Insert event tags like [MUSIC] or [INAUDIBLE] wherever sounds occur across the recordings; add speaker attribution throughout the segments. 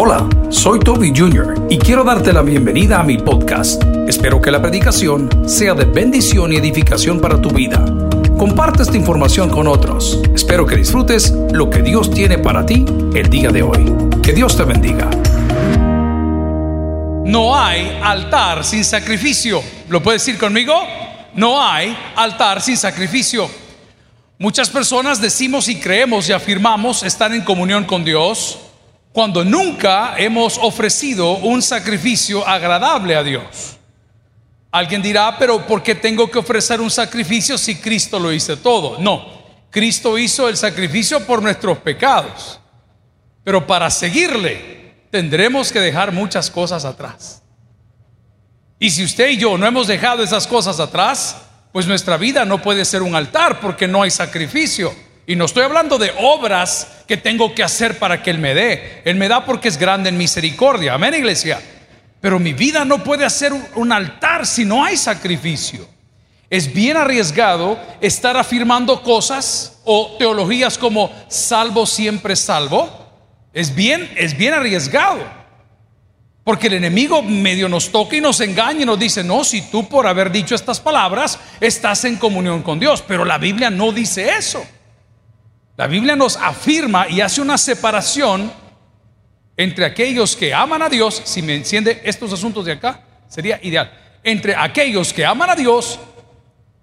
Speaker 1: Hola, soy Toby Jr. y quiero darte la bienvenida a mi podcast. Espero que la predicación sea de bendición y edificación para tu vida. Comparte esta información con otros. Espero que disfrutes lo que Dios tiene para ti el día de hoy. Que Dios te bendiga.
Speaker 2: No hay altar sin sacrificio. ¿Lo puedes decir conmigo? No hay altar sin sacrificio. Muchas personas decimos y creemos y afirmamos estar en comunión con Dios cuando nunca hemos ofrecido un sacrificio agradable a Dios. Alguien dirá, pero ¿por qué tengo que ofrecer un sacrificio si Cristo lo hizo todo? No, Cristo hizo el sacrificio por nuestros pecados. Pero para seguirle tendremos que dejar muchas cosas atrás. Y si usted y yo no hemos dejado esas cosas atrás, pues nuestra vida no puede ser un altar porque no hay sacrificio. Y no estoy hablando de obras que tengo que hacer para que Él me dé. Él me da porque es grande en misericordia. Amén, iglesia. Pero mi vida no puede ser un altar si no hay sacrificio. Es bien arriesgado estar afirmando cosas o teologías como salvo siempre salvo. Es bien, es bien arriesgado. Porque el enemigo medio nos toca y nos engaña y nos dice, no, si tú por haber dicho estas palabras estás en comunión con Dios. Pero la Biblia no dice eso. La Biblia nos afirma y hace una separación entre aquellos que aman a Dios, si me enciende estos asuntos de acá, sería ideal, entre aquellos que aman a Dios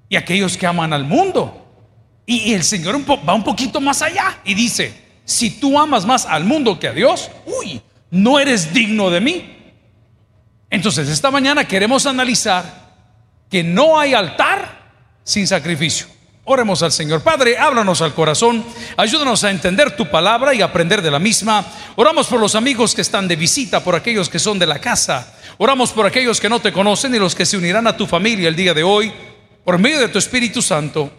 Speaker 2: y aquellos que aman al mundo. Y, el Señor va un poquito más allá y dice, si tú amas más al mundo que a Dios, uy, no eres digno de mí. Entonces, esta mañana queremos analizar que no hay altar sin sacrificio. Oremos al Señor. Padre, háblanos al corazón, ayúdanos a entender tu palabra y aprender de la misma. Oramos por los amigos que están de visita, por aquellos que son de la casa. Oramos por aquellos que no te conocen y los que se unirán a tu familia el día de hoy, por medio de tu Espíritu Santo.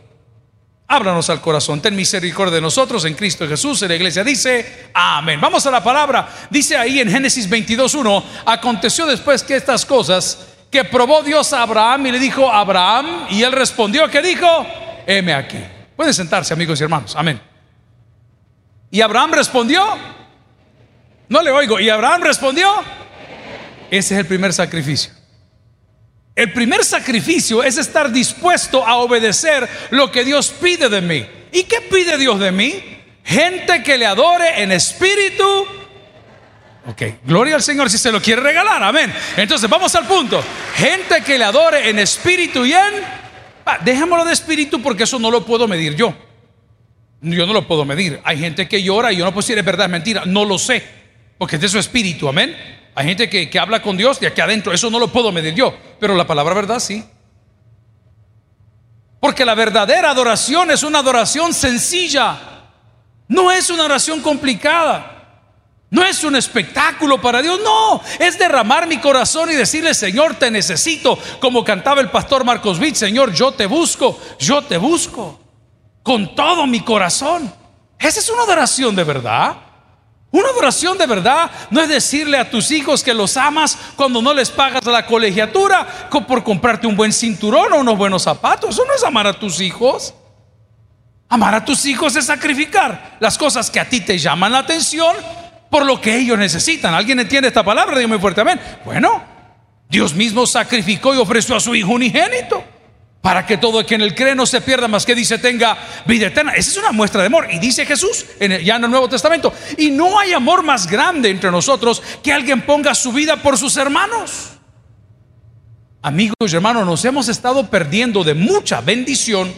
Speaker 2: Háblanos al corazón, ten misericordia de nosotros en Cristo Jesús. En la iglesia dice, amén. Vamos a la palabra. Dice ahí en Génesis 22.1, aconteció después que estas cosas que probó Dios a Abraham y le dijo Abraham, y él respondió, ¿qué dijo? Heme aquí. Pueden sentarse amigos y hermanos, amén. Y Abraham respondió, no le oigo, y Abraham respondió, ese es el primer sacrificio. El primer sacrificio es estar dispuesto a obedecer lo que Dios pide de mí. ¿Y qué pide Dios de mí? Gente que le adore en espíritu. Ok, gloria al Señor si se lo quiere regalar, amén. Entonces vamos al punto. Gente que le adore en espíritu y en... Ah, dejémoslo de espíritu porque eso no lo puedo medir yo. Yo no lo puedo medir. Hay gente que llora y yo no puedo decir es verdad, es mentira. No lo sé, porque es de su espíritu, amén. Hay gente que, habla con Dios de aquí adentro, eso no lo puedo medir yo, pero la palabra verdad sí. Porque la verdadera adoración es una adoración sencilla, no es una oración complicada. No es un espectáculo para Dios, no, es derramar mi corazón y decirle, Señor, te necesito, como cantaba el pastor Marcos Witt, Señor, yo te busco, yo te busco, con todo mi corazón. Esa es una adoración de verdad. Una adoración de verdad no es decirle a tus hijos que los amas cuando no les pagas la colegiatura por comprarte un buen cinturón o unos buenos zapatos. Eso no es amar a tus hijos. Amar a tus hijos es sacrificar las cosas que a ti te llaman la atención por lo que ellos necesitan. ¿Alguien entiende esta palabra? Dígame fuerte amén. Bueno, Dios mismo sacrificó y ofreció a su Hijo unigénito para que todo el que en él cree no se pierda más que dice tenga vida eterna. Esa es una muestra de amor. Y dice Jesús en ya en el Nuevo Testamento. Y no hay amor más grande entre nosotros que alguien ponga su vida por sus hermanos. Amigos y hermanos, nos hemos estado perdiendo de mucha bendición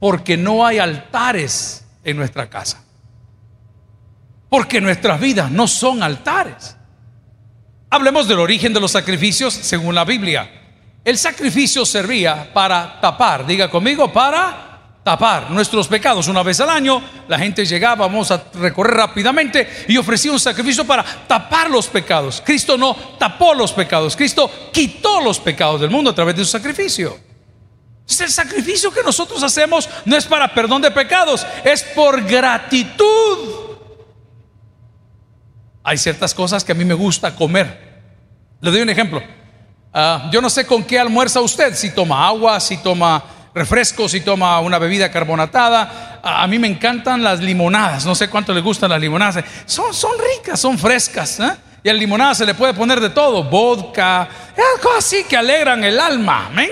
Speaker 2: porque no hay altares en nuestra casa. Porque nuestras vidas no son altares. Hablemos del origen de los sacrificios según la Biblia. El sacrificio servía para tapar, diga conmigo, para tapar nuestros pecados. Una vez al año la gente llegaba, vamos a recorrer rápidamente, y ofrecía un sacrificio para tapar los pecados. Cristo no tapó los pecados, Cristo quitó los pecados del mundo a través de su sacrificio. El sacrificio que nosotros hacemos no es para perdón de pecados, es por gratitud. Hay ciertas cosas que a mí me gusta comer. Le doy un ejemplo. Ah, yo no sé con qué almuerza usted, si toma agua, si toma refresco, si toma una bebida carbonatada. A, mí me encantan las limonadas, no sé cuánto le gustan las limonadas. Son, son vodka, son frescas. ¿eh? Y a la limonada se le puede poner de todo, vodka, cosas así que alegran el alma. ¿amén?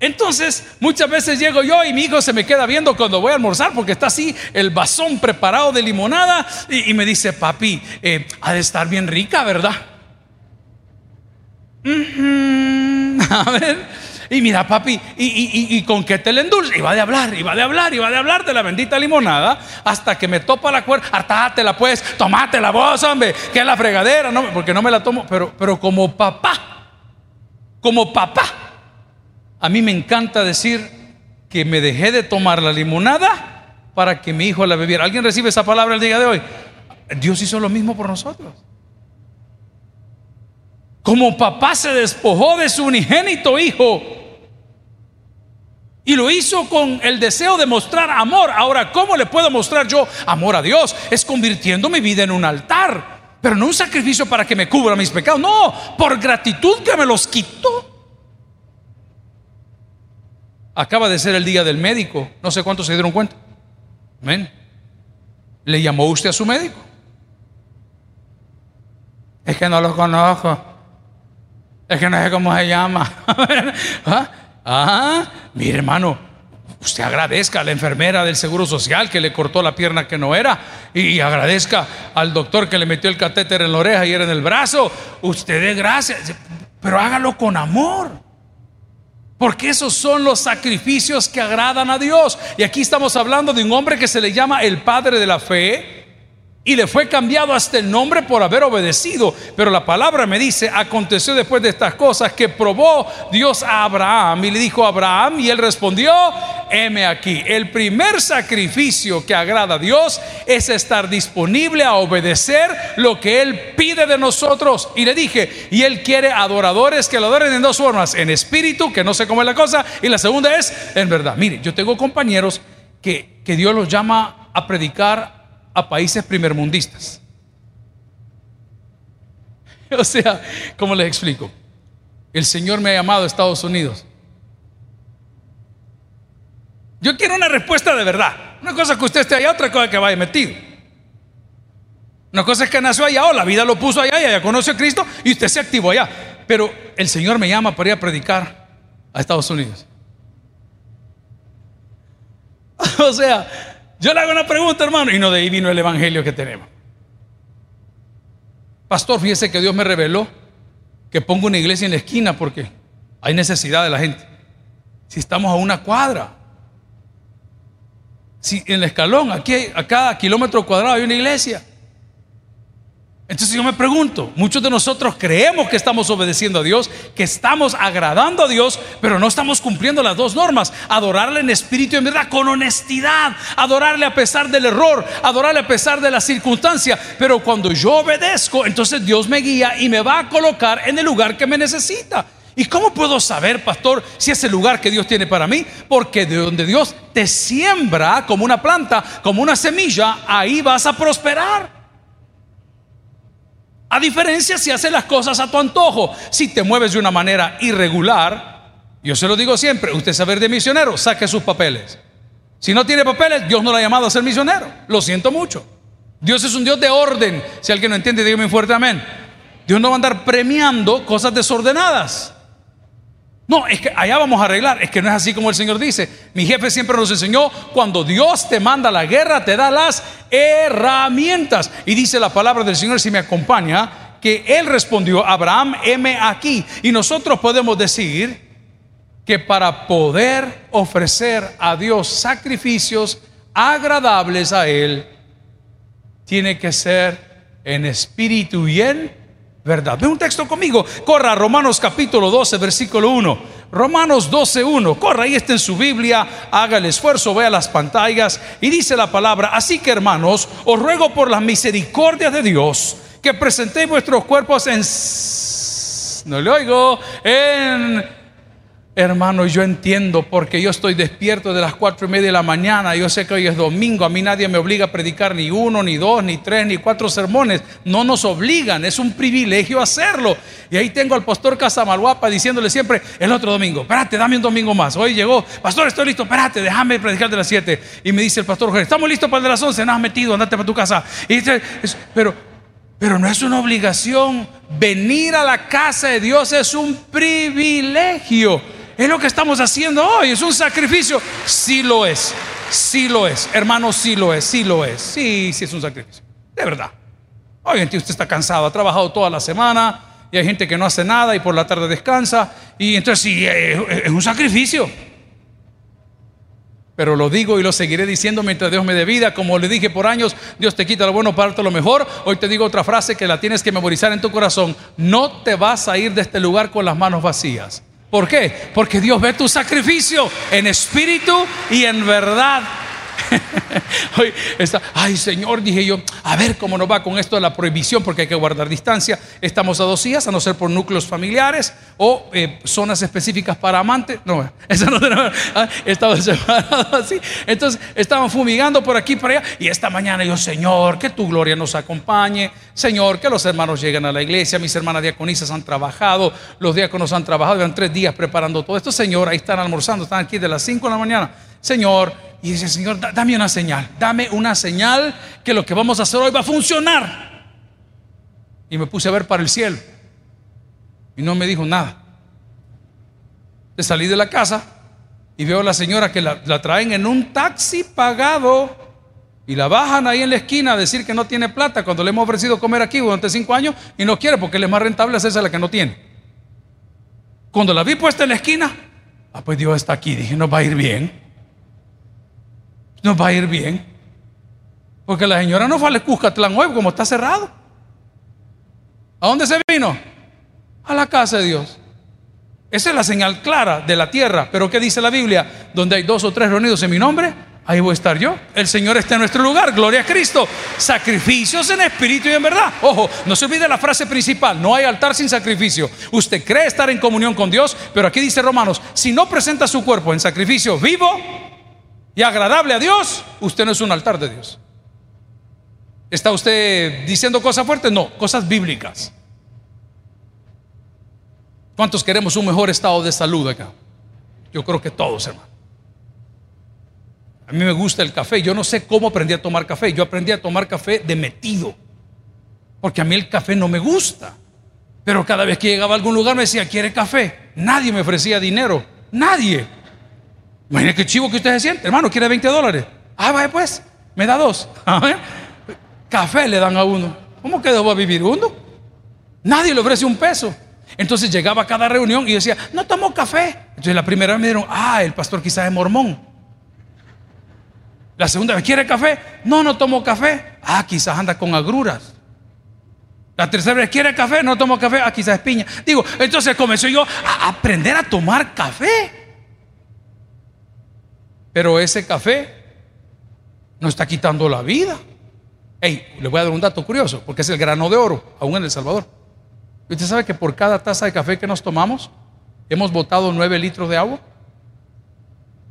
Speaker 2: Entonces, muchas veces llego yo y mi hijo se me queda viendo cuando voy a almorzar porque está así el vasón preparado de limonada y, me dice, papi, eh, ha de estar bien rica, ¿verdad? [LAUGHS] A ver. Y mira, papi, y, con qué te le endulce. Y va de hablar, y va de hablar, y va de hablar de la bendita limonada hasta que me topa la cuerda. Hartátela, pues, tomátela vos, hombre, que es la fregadera, no, porque no me la tomo. Pero, pero como papá, como papá, a mí me encanta decir que me dejé de tomar la limonada para que mi hijo la bebiera. ¿Alguien recibe esa palabra el día de hoy? Dios hizo lo mismo por nosotros. Como papá se despojó de su unigénito hijo y lo hizo con el deseo de mostrar amor. Ahora, ¿cómo le puedo mostrar yo amor a Dios? Es convirtiendo mi vida en un altar. Pero no un sacrificio para que me cubra mis pecados. No, por gratitud que me los quitó. Acaba de ser el día del médico. No sé cuántos se dieron cuenta. Amén. ¿Le llamó usted a su médico? Es que no lo conozco. Es que no sé cómo se llama. [LAUGHS] ¿Ah? ¿Ah? Hermano, usted agradezca a la enfermera del Seguro Social que le cortó la pierna que no era y agradezca al doctor que le metió el catéter en la oreja y era en el brazo. Usted dé gracias, pero hágalo con amor. Porque esos son los sacrificios que agradan a Dios. Y aquí estamos hablando de un hombre que se le llama el padre de la fe, y le fue cambiado hasta el nombre por haber obedecido. Pero la palabra me dice, aconteció después de estas cosas que probó Dios a Abraham y le dijo a Abraham y él respondió, heme aquí. El primer sacrificio que agrada a Dios es estar disponible a obedecer lo que Él pide de nosotros. Y le dije, y Él quiere adoradores que lo adoren en dos formas, en espíritu, que no sé cómo es la cosa, y la segunda es en verdad. Mire, yo tengo compañeros que, que Dios los llama a predicar a países primermundistas. [LAUGHS] O sea, ¿cómo les explico? El Señor me ha llamado a Estados Unidos. Yo quiero una respuesta de verdad. Una cosa que usted esté allá, otra cosa que vaya metido. Una cosa es que nació allá o la vida lo puso allá y allá conoce a Cristo y usted se activó allá. Pero el Señor me llama para ir a predicar a Estados Unidos. [LAUGHS] O sea, yo le hago una pregunta, hermano, y no de ahí vino el evangelio que tenemos. Pastor, fíjese que Dios me reveló que pongo una iglesia en la esquina porque hay necesidad de la gente. Si estamos a una cuadra, si en el escalón, aquí a cada kilómetro cuadrado hay una iglesia. Entonces yo me pregunto, muchos de nosotros creemos que estamos obedeciendo a Dios, que estamos agradando a Dios, pero no estamos cumpliendo las dos normas. Adorarle en espíritu y en verdad, con honestidad. Adorarle a pesar del error, adorarle a pesar de la circunstancia. Pero cuando yo obedezco, entonces Dios me guía y me va a colocar en el lugar que me necesita. ¿Y cómo puedo saber, pastor, si es el lugar que Dios tiene para mí? Porque de donde Dios te siembra como una planta, como una semilla, ahí vas a prosperar. Diferencia si haces las cosas a tu antojo, si te mueves de una manera irregular, yo se lo digo siempre, usted saber de misionero, saque sus papeles. Si no tiene papeles, Dios no lo ha llamado a ser misionero. Lo siento mucho. Dios es un Dios de orden. Si alguien no entiende, dígame fuerte amén. Dios no va a andar premiando cosas desordenadas. No, es que allá vamos a arreglar. Es que no es así como el Señor dice. Mi jefe siempre nos enseñó, cuando Dios te manda la guerra, te da las herramientas. Y dice la palabra del Señor, si me acompaña, que Él respondió, Abraham, heme aquí. Y nosotros podemos decir que para poder ofrecer a Dios sacrificios agradables a Él, tiene que ser en espíritu y en verdad. Ve un texto conmigo. Corra Romanos capítulo 12, versículo 1. Romanos 12, 1. Corra, ahí está en su Biblia. Haga el esfuerzo, vea las pantallas. Y dice la palabra. Así que hermanos, os ruego por las misericordias de Dios que presentéis vuestros cuerpos en... No le oigo. En Hermano, yo entiendo porque yo estoy despierto de las cuatro y media de la mañana. Yo sé que hoy es domingo. A mí nadie me obliga a predicar ni uno, ni dos, ni tres, ni cuatro sermones. No nos obligan. Es un privilegio hacerlo. Y ahí tengo al pastor Casamalguapa diciéndole siempre el otro domingo: Espérate, dame un domingo más. Hoy llegó, Pastor, estoy listo. Espérate, déjame predicar de las siete. Y me dice el pastor Estamos listos para el de las once. No has metido, andate para tu casa. Y dice, pero Pero no es una obligación. Venir a la casa de Dios es un privilegio. Es lo que estamos haciendo hoy. Es un sacrificio. Sí lo es. Sí lo es. Hermano, sí lo es. Sí lo es. Sí, sí es un sacrificio. De verdad. Hoy en usted está cansado. Ha trabajado toda la semana. Y hay gente que no hace nada y por la tarde descansa. Y entonces sí, es un sacrificio pero lo digo y lo seguiré diciendo mientras Dios me dé vida. Como le dije por años, Dios te quita lo bueno para darte lo mejor. Hoy te digo otra frase que la tienes que memorizar en tu corazón. No te vas a ir de este lugar con las manos vacías. ¿Por qué? Porque Dios ve tu sacrificio en espíritu y en verdad. [LAUGHS] Ay Señor, dije yo, a ver cómo nos va con esto de la prohibición, porque hay que guardar distancia. Estamos a dos días, a no ser por núcleos familiares o eh, zonas específicas para amantes. No, [LAUGHS] esa no tenemos. Ah, estamos [LAUGHS] separados así. Entonces, estaban fumigando por aquí por allá. Y esta mañana yo, Señor, que tu gloria nos acompañe. Señor, que los hermanos lleguen a la iglesia. Mis hermanas diaconisas han trabajado, los diáconos han trabajado, llevan tres días preparando todo esto. Señor, ahí están almorzando, están aquí de las 5 de la mañana. Señor, y dice, Señor, dame una señal, dame una señal que lo que vamos a hacer hoy va a funcionar. Y me puse a ver para el cielo. Y no me dijo nada. De salí de la casa y veo a la señora que la, traen en un taxi pagado y la bajan ahí en la esquina a decir que no tiene plata cuando le hemos ofrecido comer aquí durante cinco años y no quiere porque le es más rentable hacerse la que no tiene. Cuando la vi puesta en la esquina, ah, pues Dios está aquí, dije, no va a ir bien nos va a ir bien. Porque la señora no fue al Cuscatlán hoy, como está cerrado. ¿A dónde se vino? A la casa de Dios. Esa es la señal clara de la tierra. Pero ¿qué dice la Biblia? Donde hay dos o tres reunidos en mi nombre, ahí voy a estar yo. El Señor está en nuestro lugar. Gloria a Cristo. Sacrificios en espíritu y en verdad. Ojo, no se olvide la frase principal. No hay altar sin sacrificio. Usted cree estar en comunión con Dios, pero aquí dice Romanos, si no presenta su cuerpo en sacrificio vivo, y agradable a Dios, usted no es un altar de Dios. ¿Está usted diciendo cosas fuertes? No, cosas bíblicas. ¿Cuántos queremos un mejor estado de salud acá? Yo creo que todos, hermano. A mí me gusta el café. Yo no sé cómo aprendí a tomar café. Yo aprendí a tomar café de metido. Porque a mí el café no me gusta. Pero cada vez que llegaba a algún lugar me decía, ¿quiere café? Nadie me ofrecía dinero. Nadie. Imagínate qué chivo que usted se siente. Hermano, quiere 20 dólares. Ah, vaya pues, me da dos. Café le dan a uno. ¿Cómo que va a vivir uno? Nadie le ofrece un peso. Entonces llegaba a cada reunión y decía, no tomo café. Entonces la primera vez me dijeron, ah, el pastor quizás es mormón. La segunda vez, ¿quiere café? No, no tomo café. Ah, quizás anda con agruras. La tercera vez, ¿quiere café? No tomo café. Ah, quizás es piña. Digo, entonces comencé yo a aprender a tomar café. Pero ese café no está quitando la vida. Hey, le voy a dar un dato curioso, porque es el grano de oro, aún en El Salvador. ¿Usted sabe que por cada taza de café que nos tomamos, hemos botado nueve litros de agua?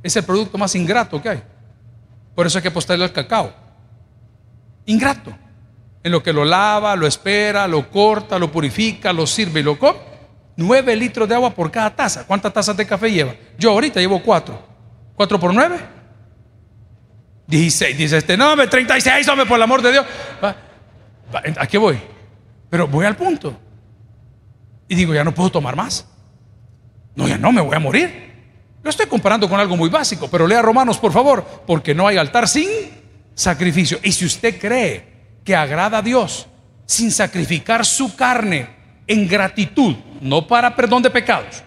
Speaker 2: Es el producto más ingrato que hay. Por eso hay que apostarle al cacao. Ingrato. En lo que lo lava, lo espera, lo corta, lo purifica, lo sirve y lo come. Nueve litros de agua por cada taza. ¿Cuántas tazas de café lleva? Yo ahorita llevo cuatro. ¿4 por 9? 16. Dice este, no, 36, hombre, por el amor de Dios. ¿A qué voy? Pero voy al punto. Y digo, ya no puedo tomar más. No, ya no, me voy a morir. Lo estoy comparando con algo muy básico, pero lea Romanos, por favor, porque no hay altar sin sacrificio. Y si usted cree que agrada a Dios sin sacrificar su carne en gratitud, no para perdón de pecados,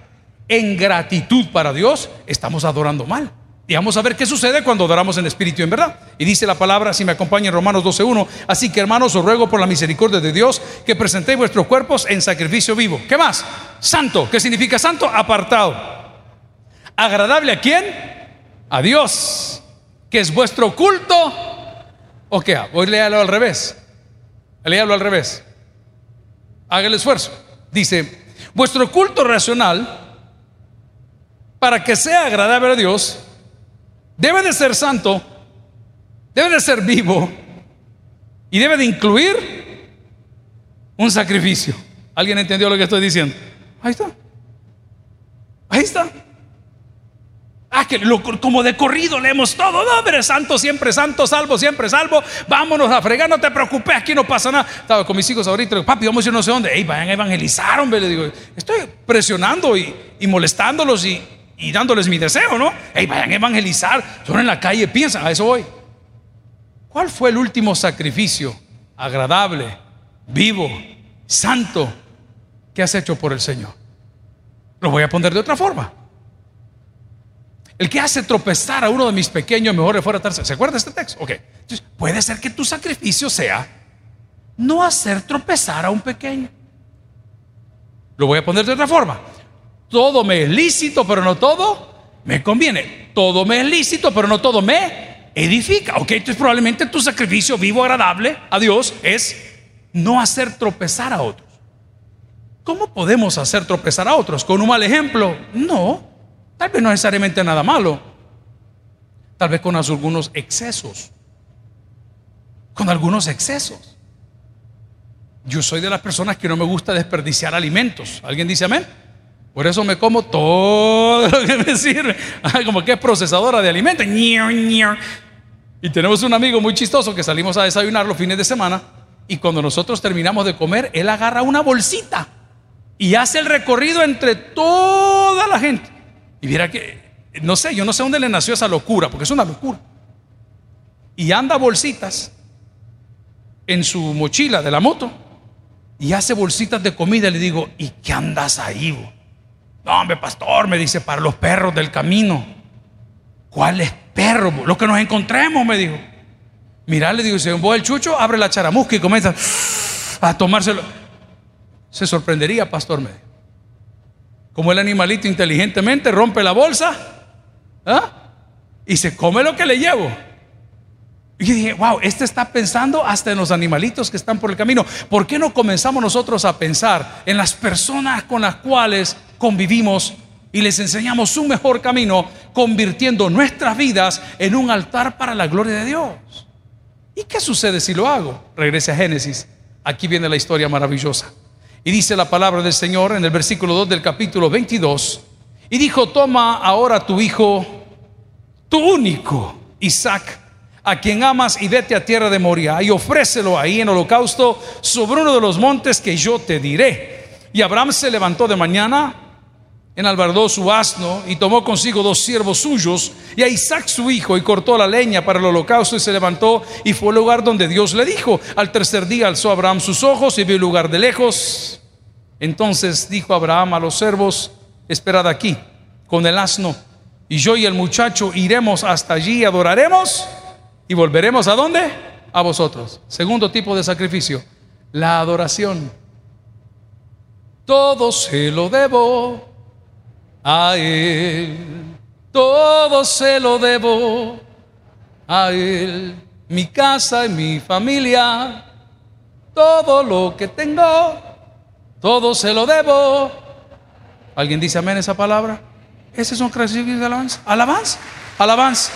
Speaker 2: en gratitud para Dios, estamos adorando mal. Y vamos a ver qué sucede cuando adoramos en espíritu y en verdad. Y dice la palabra, si me acompaña en Romanos 12.1, así que hermanos, os ruego por la misericordia de Dios que presentéis vuestros cuerpos en sacrificio vivo. ¿Qué más? Santo. ¿Qué significa santo? Apartado. ¿Agradable a quién? A Dios. ¿Que es vuestro culto? ¿O qué? Voy a leerlo al revés. Léalo al revés. Haga el esfuerzo. Dice, vuestro culto racional, para que sea agradable a Dios, debe de ser santo, debe de ser vivo y debe de incluir un sacrificio. ¿Alguien entendió lo que estoy diciendo? Ahí está. Ahí está. Ah, que como de corrido leemos todo. No, hombre, santo, siempre santo, salvo, siempre salvo. Vámonos a fregar, no te preocupes, aquí no pasa nada. Estaba con mis hijos ahorita, papi, vamos a ir no sé dónde. Ey, vayan a evangelizar, hombre. Le digo, estoy presionando y, molestándolos y, y, dándoles mi deseo, ¿no? Ey, vayan a evangelizar. Son en la calle, piensa, a eso voy. ¿Cuál fue el último sacrificio agradable, vivo, santo que has hecho por el Señor? Lo voy a poner de otra forma. El que hace tropezar a uno de mis pequeños, mejor le fuera a ¿Se acuerda este texto? Ok. Entonces, puede ser que tu sacrificio sea no hacer tropezar a un pequeño. Lo voy a poner de otra forma. Todo me es lícito, pero no todo me conviene. Todo me es lícito, pero no todo me edifica. Ok, entonces probablemente tu sacrificio vivo, agradable a Dios es no hacer tropezar a otros. ¿Cómo podemos hacer tropezar a otros? ¿Con un mal ejemplo? No. Tal vez no necesariamente nada malo. Tal vez con algunos excesos. Con algunos excesos. Yo soy de las personas que no me gusta desperdiciar alimentos. ¿Alguien dice amén? Por eso me como todo lo que me sirve. Como que es procesadora de alimentos. Y tenemos un amigo muy chistoso que salimos a desayunar los fines de semana. Y cuando nosotros terminamos de comer, él agarra una bolsita y hace el recorrido entre toda la gente. Y viera que, no sé, yo no sé dónde le nació esa locura, porque es una locura. Y anda bolsitas en su mochila de la moto y hace bolsitas de comida. Le digo, ¿y qué andas ahí? No, hombre, pastor, me dice, para los perros del camino. ¿Cuáles perros? Lo que nos encontremos, me dijo. Mira, le digo, si vos el chucho, abre la charamusca y comienza a tomárselo. Se sorprendería, pastor, me dijo como el animalito inteligentemente rompe la bolsa ¿ah? y se come lo que le llevo. Y dije, wow, este está pensando hasta en los animalitos que están por el camino. ¿Por qué no comenzamos nosotros a pensar en las personas con las cuales convivimos y les enseñamos un mejor camino, convirtiendo nuestras vidas en un altar para la gloria de Dios? ¿Y qué sucede si lo hago? Regrese a Génesis. Aquí viene la historia maravillosa. Y dice la palabra del Señor en el versículo 2 del capítulo 22. Y dijo, toma ahora tu hijo, tu único, Isaac, a quien amas y vete a tierra de Moria y ofrécelo ahí en holocausto sobre uno de los montes que yo te diré. Y Abraham se levantó de mañana, enalbardó su asno y tomó consigo dos siervos suyos y a Isaac su hijo y cortó la leña para el holocausto y se levantó y fue al lugar donde Dios le dijo. Al tercer día alzó Abraham sus ojos y vio el lugar de lejos. Entonces dijo Abraham a los servos, esperad aquí con el asno y yo y el muchacho iremos hasta allí adoraremos y volveremos a dónde? A vosotros. Segundo tipo de sacrificio, la adoración. Todo se lo debo a Él. Todo se lo debo a Él. Mi casa y mi familia. Todo lo que tengo. Todo se lo debo. ¿Alguien dice amén esa palabra? Ese es un crecimiento de alabanza. Alabanza. Alabanza.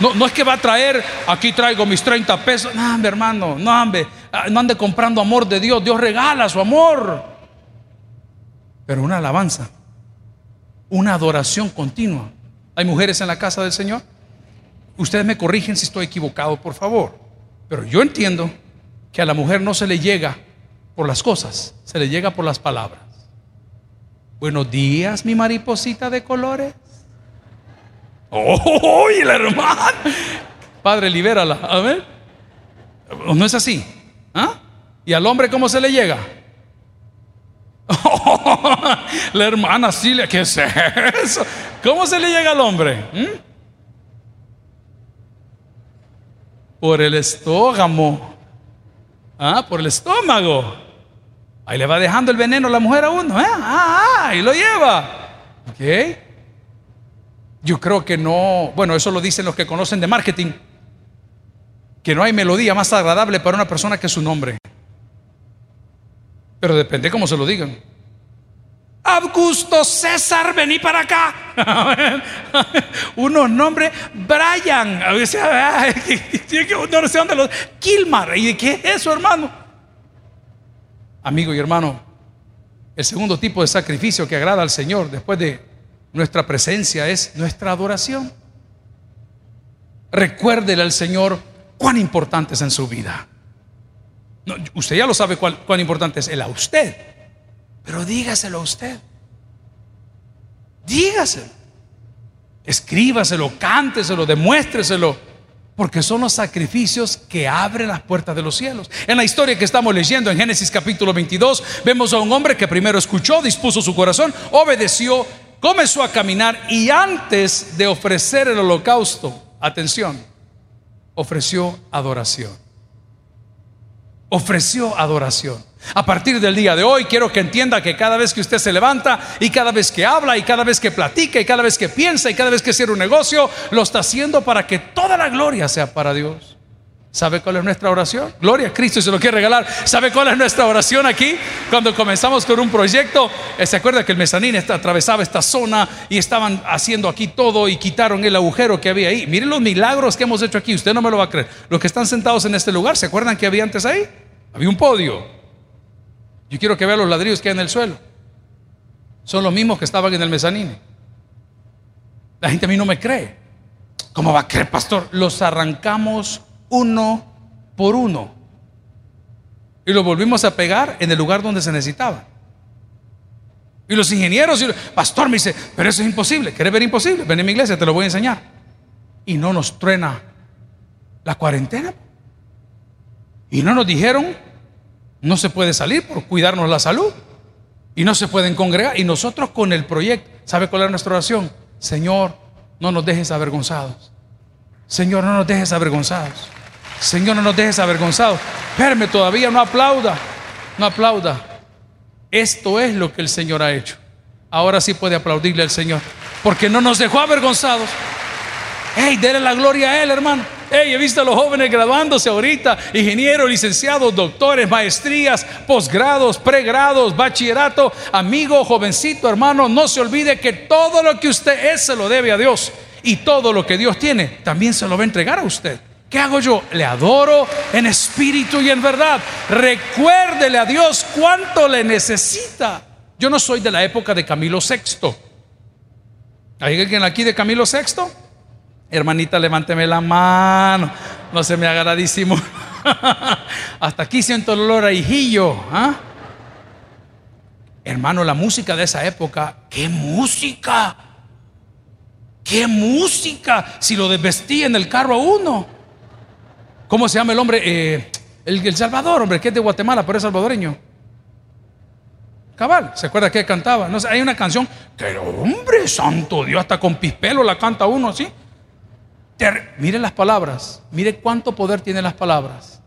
Speaker 2: No, no es que va a traer, aquí traigo mis 30 pesos. No, hombre, hermano, no, hombre, ah, no ande comprando amor de Dios. Dios regala su amor. Pero una alabanza una adoración continua. ¿Hay mujeres en la casa del Señor? Ustedes me corrigen si estoy equivocado, por favor. Pero yo entiendo que a la mujer no se le llega por las cosas, se le llega por las palabras. Buenos días, mi mariposita de colores. ¡Oh, la hermana! Padre, libérala. A ver. No es así. ¿Ah? ¿Y al hombre cómo se le llega? [LAUGHS] [LAUGHS] la hermana Silvia, ¿qué es eso? ¿Cómo se le llega al hombre? ¿Mm? Por el estómago. Ah, por el estómago. Ahí le va dejando el veneno a la mujer a uno. ¿eh? Ah, ah, ahí lo lleva. ¿Ok? Yo creo que no, bueno, eso lo dicen los que conocen de marketing, que no hay melodía más agradable para una persona que su nombre. Pero depende cómo se lo digan. Augusto César, vení para acá. [LAUGHS] Unos nombres, Brian, [LAUGHS] no sé dónde los. Kilmar, ¿y qué es eso, hermano? Amigo y hermano, el segundo tipo de sacrificio que agrada al Señor después de nuestra presencia es nuestra adoración. Recuérdele al Señor cuán importante es en su vida. usted ya lo sabe cuán importante es Él a usted, pero dígaselo a usted. Dígaselo. Escríbaselo, cánteselo, demuéstreselo. Porque son los sacrificios que abren las puertas de los cielos. En la historia que estamos leyendo en Génesis capítulo 22, vemos a un hombre que primero escuchó, dispuso su corazón, obedeció, comenzó a caminar y antes de ofrecer el holocausto, atención, ofreció adoración. Ofreció adoración. A partir del día de hoy quiero que entienda que cada vez que usted se levanta y cada vez que habla y cada vez que platica y cada vez que piensa y cada vez que cierra un negocio, lo está haciendo para que toda la gloria sea para Dios. ¿Sabe cuál es nuestra oración? Gloria a Cristo se lo quiere regalar. ¿Sabe cuál es nuestra oración aquí? Cuando comenzamos con un proyecto, eh, ¿se acuerda que el mezanín atravesaba esta zona y estaban haciendo aquí todo y quitaron el agujero que había ahí? Miren los milagros que hemos hecho aquí, usted no me lo va a creer. Los que están sentados en este lugar, ¿se acuerdan que había antes ahí? Había un podio. Yo quiero que vea los ladrillos que hay en el suelo. Son los mismos que estaban en el mezanine. La gente a mí no me cree. ¿Cómo va a creer, pastor? Los arrancamos uno por uno. Y los volvimos a pegar en el lugar donde se necesitaba. Y los ingenieros, y pastor me dice, pero eso es imposible. ¿Quieres ver imposible? Ven a mi iglesia, te lo voy a enseñar. Y no nos truena la cuarentena. Y no nos dijeron no se puede salir por cuidarnos la salud. Y no se pueden congregar. Y nosotros con el proyecto, ¿sabe cuál es nuestra oración? Señor, no nos dejes avergonzados. Señor, no nos dejes avergonzados. Señor, no nos dejes avergonzados. Espérame todavía, no aplauda. No aplauda. Esto es lo que el Señor ha hecho. Ahora sí puede aplaudirle al Señor. Porque no nos dejó avergonzados. Hey, déle la gloria a Él, hermano. Hey, he visto a los jóvenes graduándose ahorita, ingenieros, licenciados, doctores, maestrías, posgrados, pregrados, bachillerato. Amigo, jovencito, hermano, no se olvide que todo lo que usted es se lo debe a Dios. Y todo lo que Dios tiene también se lo va a entregar a usted. ¿Qué hago yo? Le adoro en espíritu y en verdad. Recuérdele a Dios cuánto le necesita. Yo no soy de la época de Camilo VI. ¿Hay alguien aquí de Camilo VI? Hermanita, levánteme la mano. No se me agradísimo. [LAUGHS] Hasta aquí siento el olor a hijillo. ¿ah? Hermano, la música de esa época, ¿qué música? ¿Qué música? Si lo desvestía en el carro a uno. ¿Cómo se llama el hombre? Eh, el, Salvador, hombre, que es de Guatemala, pero es salvadoreño. Cabal, ¿se acuerda que cantaba? No sé, hay una canción que, hombre santo Dios, hasta con pispelo la canta uno así. Mire las palabras, mire cuánto poder tienen las palabras.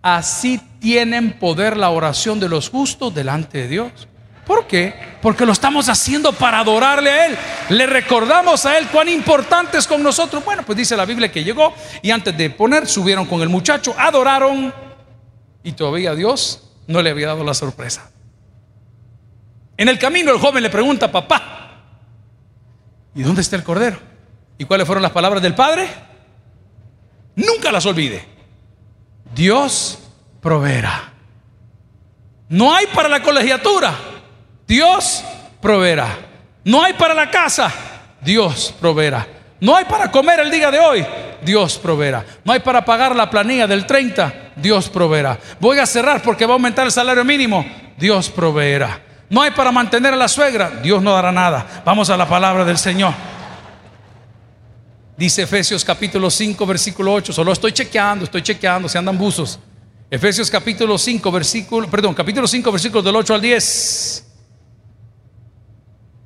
Speaker 2: Así tienen poder la oración de los justos delante de Dios. ¿Por qué? Porque lo estamos haciendo para adorarle a Él. Le recordamos a Él cuán importante es con nosotros. Bueno, pues dice la Biblia que llegó y antes de poner, subieron con el muchacho, adoraron y todavía Dios no le había dado la sorpresa. En el camino el joven le pregunta, papá, ¿y dónde está el cordero? ¿Y cuáles fueron las palabras del Padre? Nunca las olvide. Dios proveerá. No hay para la colegiatura. Dios proveerá. No hay para la casa. Dios proveerá. No hay para comer el día de hoy. Dios proveerá. No hay para pagar la planilla del 30. Dios proveerá. Voy a cerrar porque va a aumentar el salario mínimo. Dios proveerá. No hay para mantener a la suegra. Dios no dará nada. Vamos a la palabra del Señor. Dice Efesios capítulo 5, versículo 8. Solo estoy chequeando, estoy chequeando, se andan buzos. Efesios capítulo 5, versículo, perdón, capítulo 5, versículos del 8 al 10.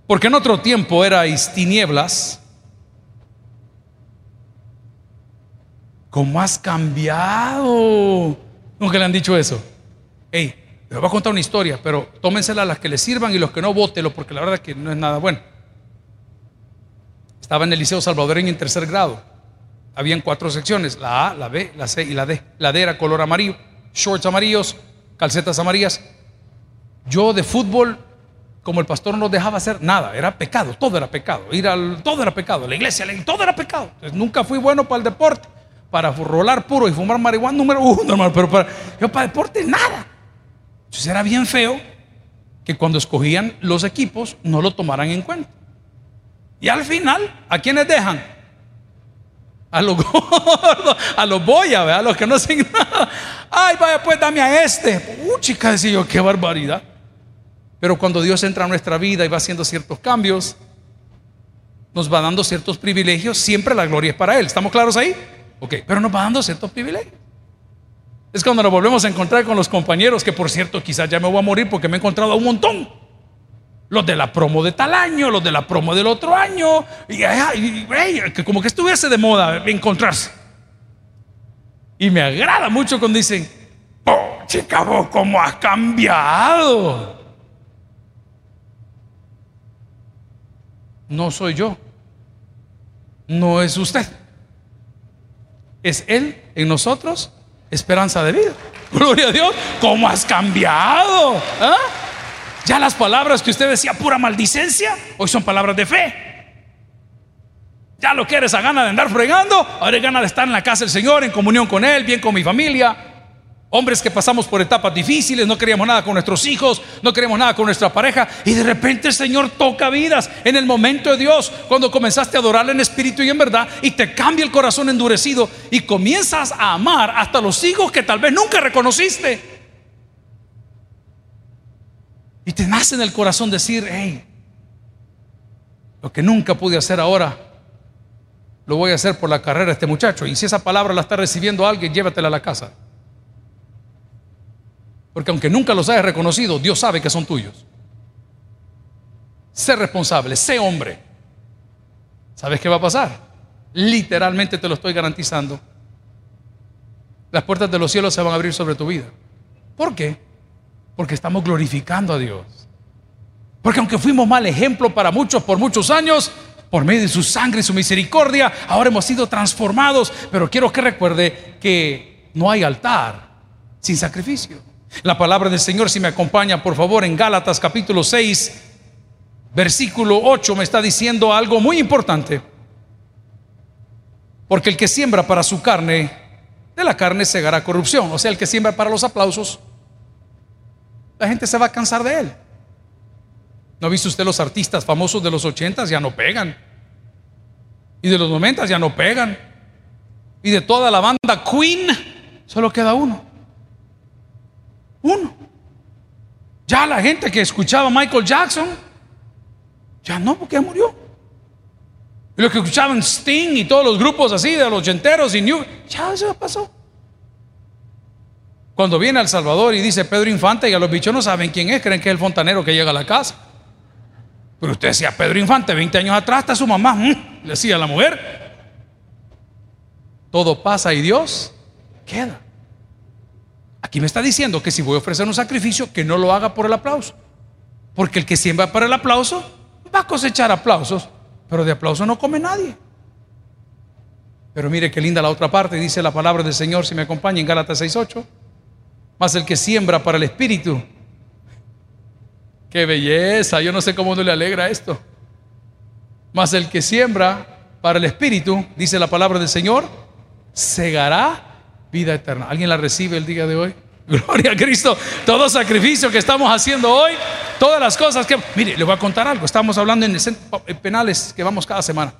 Speaker 2: Porque en otro tiempo erais tinieblas. ¿Cómo has cambiado? Nunca le han dicho eso. Hey, les voy a contar una historia, pero tómensela a las que les sirvan y los que no, bótelo, porque la verdad que no es nada bueno. Estaba en el Liceo Salvadoreño en tercer grado. Habían cuatro secciones, la A, la B, la C y la D. La D era color amarillo, shorts amarillos, calcetas amarillas. Yo de fútbol, como el pastor no dejaba hacer nada, era pecado, todo era pecado. Ir al, todo era pecado, la iglesia, todo era pecado. Entonces, nunca fui bueno para el deporte, para rolar puro y fumar marihuana número uno, [LAUGHS] hermano, pero para, yo para deporte nada. Entonces era bien feo que cuando escogían los equipos no lo tomaran en cuenta. Y al final, ¿a quiénes dejan? A los [LAUGHS] gordos, a los boyas, a los que no hacen [LAUGHS] nada. Ay, vaya, pues dame a este. Uh, chica, decía yo, qué barbaridad. Pero cuando Dios entra a nuestra vida y va haciendo ciertos cambios, nos va dando ciertos privilegios, siempre la gloria es para Él. ¿Estamos claros ahí? Ok, pero nos va dando ciertos privilegios. Es cuando nos volvemos a encontrar con los compañeros, que por cierto, quizás ya me voy a morir porque me he encontrado a un montón. Los de la promo de tal año, los de la promo del otro año, y, que como que estuviese de moda encontrarse. Y me agrada mucho cuando dicen, oh, chica, vos cómo has cambiado. No soy yo, no es usted, es Él en nosotros esperanza de vida. [LAUGHS] Gloria a Dios, ¿cómo has cambiado? ¿Ah? Ya las palabras que usted decía pura maldicencia, hoy son palabras de fe. Ya lo que eres a gana de andar fregando, ahora es gana de estar en la casa del Señor, en comunión con Él, bien con mi familia. Hombres que pasamos por etapas difíciles, no queríamos nada con nuestros hijos, no queríamos nada con nuestra pareja, y de repente el Señor toca vidas en el momento de Dios, cuando comenzaste a adorarle en espíritu y en verdad, y te cambia el corazón endurecido, y comienzas a amar hasta los hijos que tal vez nunca reconociste. Y te nace en el corazón decir, hey, lo que nunca pude hacer ahora, lo voy a hacer por la carrera de este muchacho. Y si esa palabra la está recibiendo alguien, llévatela a la casa. Porque aunque nunca los hayas reconocido, Dios sabe que son tuyos. Sé responsable, sé hombre. ¿Sabes qué va a pasar? Literalmente te lo estoy garantizando. Las puertas de los cielos se van a abrir sobre tu vida. ¿Por qué? Porque estamos glorificando a Dios. Porque aunque fuimos mal ejemplo para muchos por muchos años, por medio de su sangre y su misericordia, ahora hemos sido transformados. Pero quiero que recuerde que no hay altar sin sacrificio. La palabra del Señor, si me acompaña, por favor, en Gálatas capítulo 6, versículo 8, me está diciendo algo muy importante. Porque el que siembra para su carne, de la carne segará corrupción. O sea, el que siembra para los aplausos, la gente se va a cansar de él. ¿No ha visto usted los artistas famosos de los 80 ya no pegan? Y de los 90 ya no pegan. Y de toda la banda Queen, solo queda uno. Uno. Ya la gente que escuchaba a Michael Jackson, ya no, porque ya murió. Y los que escuchaban Sting y todos los grupos así de los ochenteros y New, ya se pasó. Cuando viene al Salvador y dice Pedro Infante, y a los bichos no saben quién es, creen que es el fontanero que llega a la casa. Pero usted decía, Pedro Infante, 20 años atrás está su mamá, mm", decía la mujer. Todo pasa y Dios queda. Aquí me está diciendo que si voy a ofrecer un sacrificio, que no lo haga por el aplauso. Porque el que siembra para el aplauso va a cosechar aplausos, pero de aplauso no come nadie. Pero mire qué linda la otra parte, dice la palabra del Señor, si me acompaña en Gálatas 6:8. Más el que siembra para el espíritu. Qué belleza, yo no sé cómo no le alegra esto. Más el que siembra para el espíritu, dice la palabra del Señor, segará vida eterna. ¿Alguien la recibe el día de hoy? [LAUGHS] Gloria a Cristo. Todo sacrificio que estamos haciendo hoy, todas las cosas que... Mire, le voy a contar algo. Estamos hablando en penales que vamos cada semana.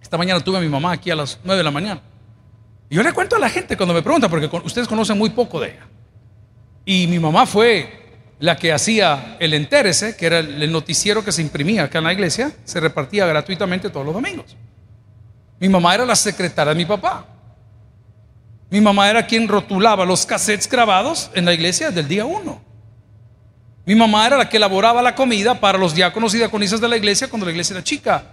Speaker 2: Esta mañana tuve a mi mamá aquí a las 9 de la mañana. Y yo le cuento a la gente cuando me preguntan, porque ustedes conocen muy poco de ella. Y mi mamá fue la que hacía el entérese, que era el noticiero que se imprimía acá en la iglesia, se repartía gratuitamente todos los domingos. Mi mamá era la secretaria de mi papá. Mi mamá era quien rotulaba los cassettes grabados en la iglesia del día uno. Mi mamá era la que elaboraba la comida para los diáconos y diaconisas de la iglesia cuando la iglesia era chica.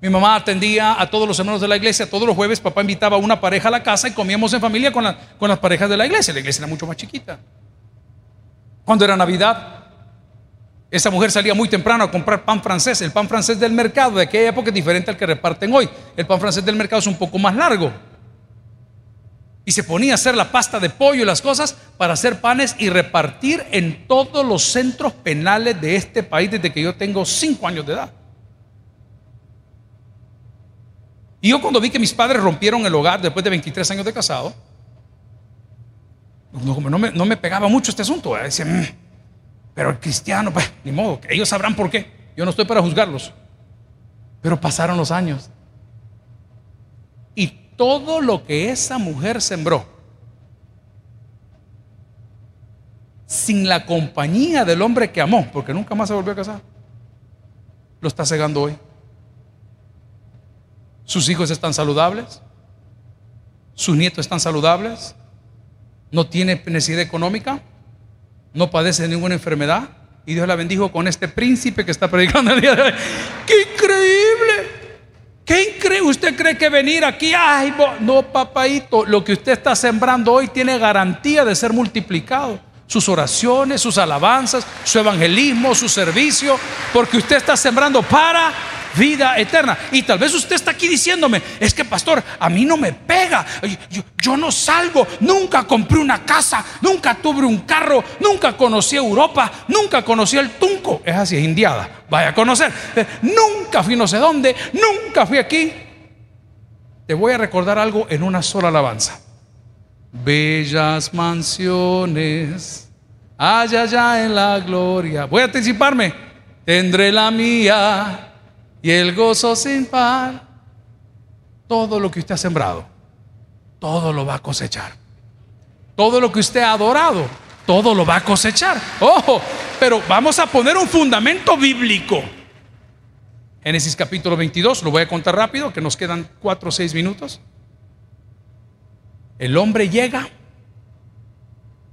Speaker 2: Mi mamá atendía a todos los hermanos de la iglesia. Todos los jueves papá invitaba a una pareja a la casa y comíamos en familia con, con las parejas de la iglesia. La iglesia era mucho más chiquita. Cuando era Navidad, esa mujer salía muy temprano a comprar pan francés. El pan francés del mercado de aquella época es diferente al que reparten hoy. El pan francés del mercado es un poco más largo y se ponía a hacer la pasta de pollo y las cosas para hacer panes y repartir en todos los centros penales de este país desde que yo tengo cinco años de edad. Y yo cuando vi que mis padres rompieron el hogar después de 23 años de casado, no, me, pegaba mucho este asunto. Decía, mm, pero el cristiano, pues, ni modo, ellos sabrán por qué. Yo no estoy para juzgarlos. Pero pasaron los años. Y todo lo que esa mujer sembró, sin la compañía del hombre que amó, porque nunca más se volvió a casar, lo está cegando hoy. Sus hijos están saludables, sus nietos están saludables, no tiene necesidad económica, no padece de ninguna enfermedad. Y Dios la bendijo con este príncipe que está predicando el día de hoy. ¡Qué increíble! ¿Qué increíble? ¿Usted cree que venir aquí? Ay, no, papaito. Lo que usted está sembrando hoy tiene garantía de ser multiplicado. Sus oraciones, sus alabanzas, su evangelismo, su servicio. Porque usted está sembrando para vida eterna. Y tal vez usted está aquí diciéndome, es que pastor, a mí no me pega, yo, no salgo, nunca compré una casa, nunca tuve un carro, nunca conocí Europa, nunca conocí el Tunco. Es así, es indiada, vaya a conocer. Eh, nunca fui no sé dónde, nunca fui aquí. Te voy a recordar algo en una sola alabanza. Bellas mansiones, allá allá en la gloria. Voy a anticiparme, tendré la mía y el gozo sin par. Todo lo que usted ha sembrado, todo lo va a cosechar. Todo lo que usted ha adorado, todo lo va a cosechar. Ojo, pero vamos a poner un fundamento bíblico. Génesis capítulo 22, lo voy a contar rápido, que nos quedan cuatro o seis minutos. El hombre llega,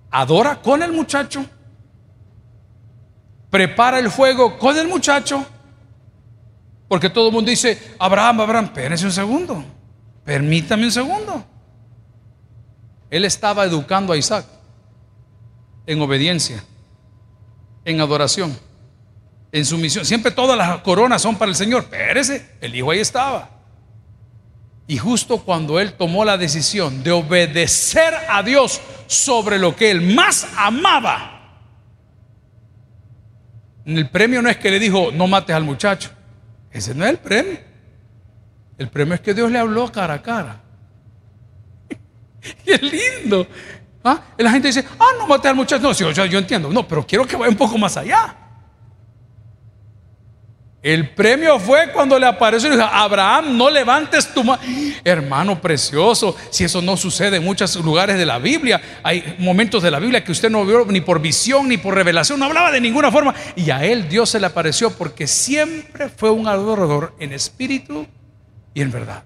Speaker 2: adora con el muchacho, prepara el fuego con el muchacho porque todo el mundo dice, Abraham, Abraham, espérese un segundo, permítame un segundo. Él estaba educando a Isaac en obediencia, en adoración, en sumisión. Siempre todas las coronas son para el Señor. Espérese, el hijo ahí estaba. Y justo cuando él tomó la decisión de obedecer a Dios sobre lo que él más amaba, el premio no es que le dijo, no mates al muchacho. Ese no es el premio. El premio es que Dios le habló cara a cara. [LAUGHS] es lindo. ¿Ah? Y la gente dice, ah, no maté al muchacho. No, yo, yo entiendo. No, pero quiero que vaya un poco más allá. El premio fue cuando le apareció y dijo, Abraham, no levantes tu mano. Hermano precioso, si eso no sucede en muchos lugares de la Biblia, hay momentos de la Biblia que usted no vio ni por visión ni por revelación, no hablaba de ninguna forma. Y a él Dios se le apareció porque siempre fue un adorador en espíritu y en verdad.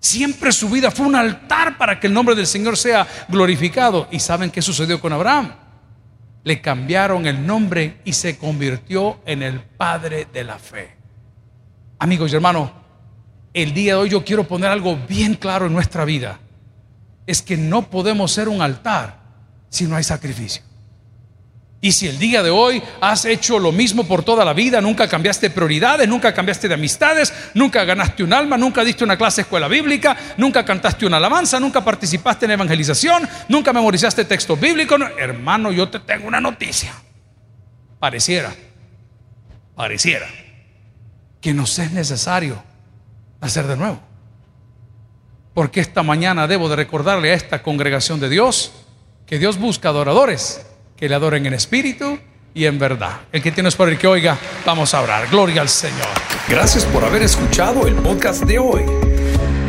Speaker 2: Siempre su vida fue un altar para que el nombre del Señor sea glorificado. ¿Y saben qué sucedió con Abraham? Le cambiaron el nombre y se convirtió en el Padre de la Fe. Amigos y hermanos, el día de hoy yo quiero poner algo bien claro en nuestra vida. Es que no podemos ser un altar si no hay sacrificio. Y si el día de hoy has hecho lo mismo por toda la vida, nunca cambiaste prioridades, nunca cambiaste de amistades, nunca ganaste un alma, nunca diste una clase de escuela bíblica, nunca cantaste una alabanza, nunca participaste en evangelización, nunca memorizaste textos bíblicos, hermano, yo te tengo una noticia. Pareciera, pareciera que nos es necesario hacer de nuevo. Porque esta mañana debo de recordarle a esta congregación de Dios que Dios busca adoradores que le adoren en espíritu y en verdad. El que tiene por el que oiga, vamos a orar. Gloria al Señor.
Speaker 1: Gracias por haber escuchado el podcast de hoy.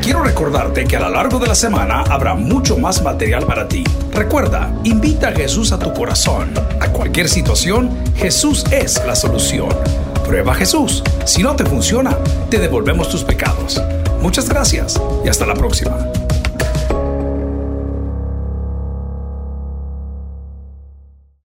Speaker 1: Quiero recordarte que a lo largo de la semana habrá mucho más material para ti. Recuerda, invita a Jesús a tu corazón. A cualquier situación, Jesús es la solución. Prueba Jesús. Si no te funciona, te devolvemos tus pecados. Muchas gracias y hasta la próxima.